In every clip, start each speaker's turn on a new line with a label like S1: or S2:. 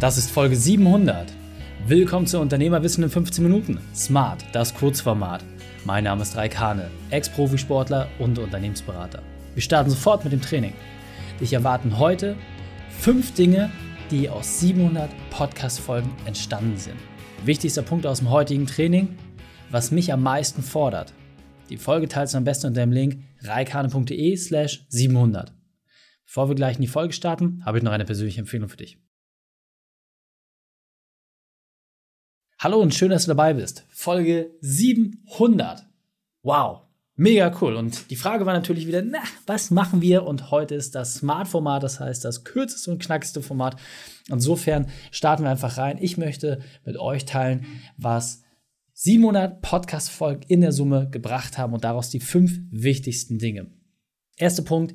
S1: Das ist Folge 700. Willkommen zu Unternehmerwissen in 15 Minuten. Smart, das Kurzformat. Mein Name ist Raik Hane, Ex-Profisportler und Unternehmensberater. Wir starten sofort mit dem Training. Dich erwarten heute fünf Dinge, die aus 700 Podcast-Folgen entstanden sind. Wichtigster Punkt aus dem heutigen Training, was mich am meisten fordert. Die Folge teilst du am besten unter dem Link reikane.de slash 700. Bevor wir gleich in die Folge starten, habe ich noch eine persönliche Empfehlung für dich. Hallo und schön, dass du dabei bist. Folge 700. Wow, mega cool. Und die Frage war natürlich wieder, na, was machen wir? Und heute ist das Smart-Format, das heißt das kürzeste und knackigste Format. Insofern starten wir einfach rein. Ich möchte mit euch teilen, was 700 Podcast-Folgen in der Summe gebracht haben und daraus die fünf wichtigsten Dinge. Erster Punkt,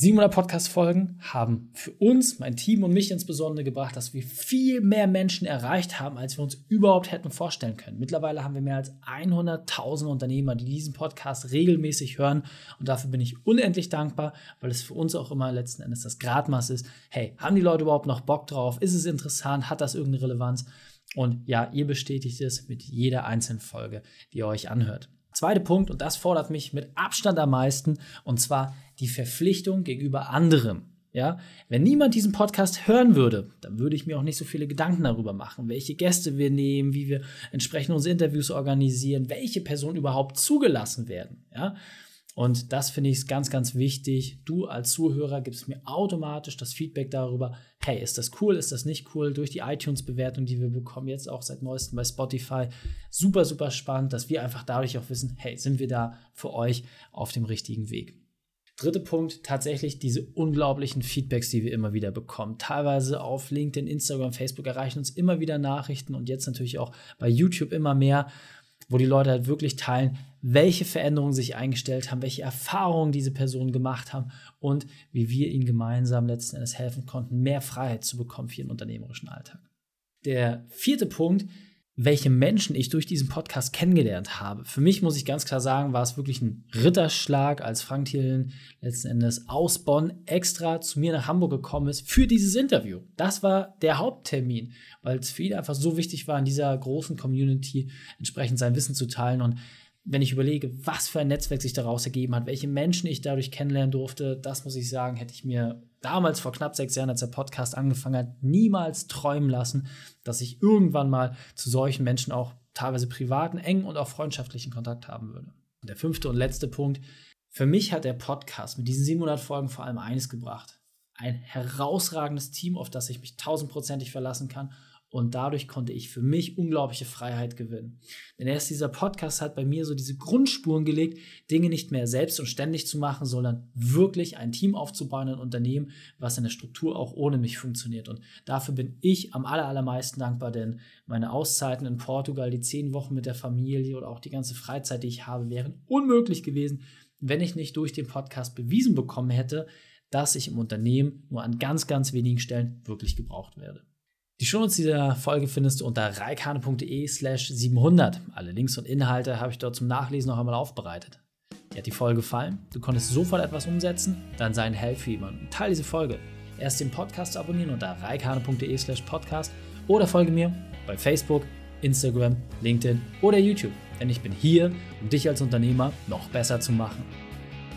S1: 700 Podcast-Folgen haben für uns, mein Team und mich insbesondere gebracht, dass wir viel mehr Menschen erreicht haben, als wir uns überhaupt hätten vorstellen können. Mittlerweile haben wir mehr als 100.000 Unternehmer, die diesen Podcast regelmäßig hören und dafür bin ich unendlich dankbar, weil es für uns auch immer letzten Endes das Gradmaß ist. Hey, haben die Leute überhaupt noch Bock drauf? Ist es interessant? Hat das irgendeine Relevanz? Und ja, ihr bestätigt es mit jeder einzelnen Folge, die ihr euch anhört. Zweiter Punkt, und das fordert mich mit Abstand am meisten, und zwar die Verpflichtung gegenüber anderem. Ja, wenn niemand diesen Podcast hören würde, dann würde ich mir auch nicht so viele Gedanken darüber machen, welche Gäste wir nehmen, wie wir entsprechend unsere Interviews organisieren, welche Personen überhaupt zugelassen werden. Ja, und das finde ich ganz, ganz wichtig. Du als Zuhörer gibst mir automatisch das Feedback darüber, hey, ist das cool, ist das nicht cool, durch die iTunes-Bewertung, die wir bekommen, jetzt auch seit neuestem bei Spotify. Super, super spannend, dass wir einfach dadurch auch wissen, hey, sind wir da für euch auf dem richtigen Weg. Dritter Punkt, tatsächlich diese unglaublichen Feedbacks, die wir immer wieder bekommen. Teilweise auf LinkedIn, Instagram, Facebook erreichen uns immer wieder Nachrichten und jetzt natürlich auch bei YouTube immer mehr wo die Leute halt wirklich teilen, welche Veränderungen sich eingestellt haben, welche Erfahrungen diese Personen gemacht haben und wie wir ihnen gemeinsam letzten Endes helfen konnten, mehr Freiheit zu bekommen für ihren unternehmerischen Alltag. Der vierte Punkt, welche Menschen ich durch diesen Podcast kennengelernt habe. Für mich muss ich ganz klar sagen, war es wirklich ein Ritterschlag, als Frank Thielen letzten Endes aus Bonn extra zu mir nach Hamburg gekommen ist für dieses Interview. Das war der Haupttermin, weil es für ihn einfach so wichtig war, in dieser großen Community entsprechend sein Wissen zu teilen und wenn ich überlege, was für ein Netzwerk sich daraus ergeben hat, welche Menschen ich dadurch kennenlernen durfte, das muss ich sagen, hätte ich mir damals vor knapp sechs Jahren, als der Podcast angefangen hat, niemals träumen lassen, dass ich irgendwann mal zu solchen Menschen auch teilweise privaten, engen und auch freundschaftlichen Kontakt haben würde. Und der fünfte und letzte Punkt. Für mich hat der Podcast mit diesen 700 Folgen vor allem eines gebracht. Ein herausragendes Team, auf das ich mich tausendprozentig verlassen kann und dadurch konnte ich für mich unglaubliche Freiheit gewinnen. Denn erst dieser Podcast hat bei mir so diese Grundspuren gelegt, Dinge nicht mehr selbst und ständig zu machen, sondern wirklich ein Team aufzubauen, ein Unternehmen, was in der Struktur auch ohne mich funktioniert. Und dafür bin ich am allermeisten dankbar, denn meine Auszeiten in Portugal, die zehn Wochen mit der Familie oder auch die ganze Freizeit, die ich habe, wären unmöglich gewesen, wenn ich nicht durch den Podcast bewiesen bekommen hätte, dass ich im Unternehmen nur an ganz, ganz wenigen Stellen wirklich gebraucht werde. Die Shownotes dieser Folge findest du unter reikane.de slash 700. Alle Links und Inhalte habe ich dort zum Nachlesen noch einmal aufbereitet. Dir hat die Folge gefallen? Du konntest sofort etwas umsetzen? Dann sei ein Held für jemanden. Teil diese Folge. Erst den Podcast abonnieren unter reikane.de slash podcast oder folge mir bei Facebook, Instagram, LinkedIn oder YouTube. Denn ich bin hier, um dich als Unternehmer noch besser zu machen.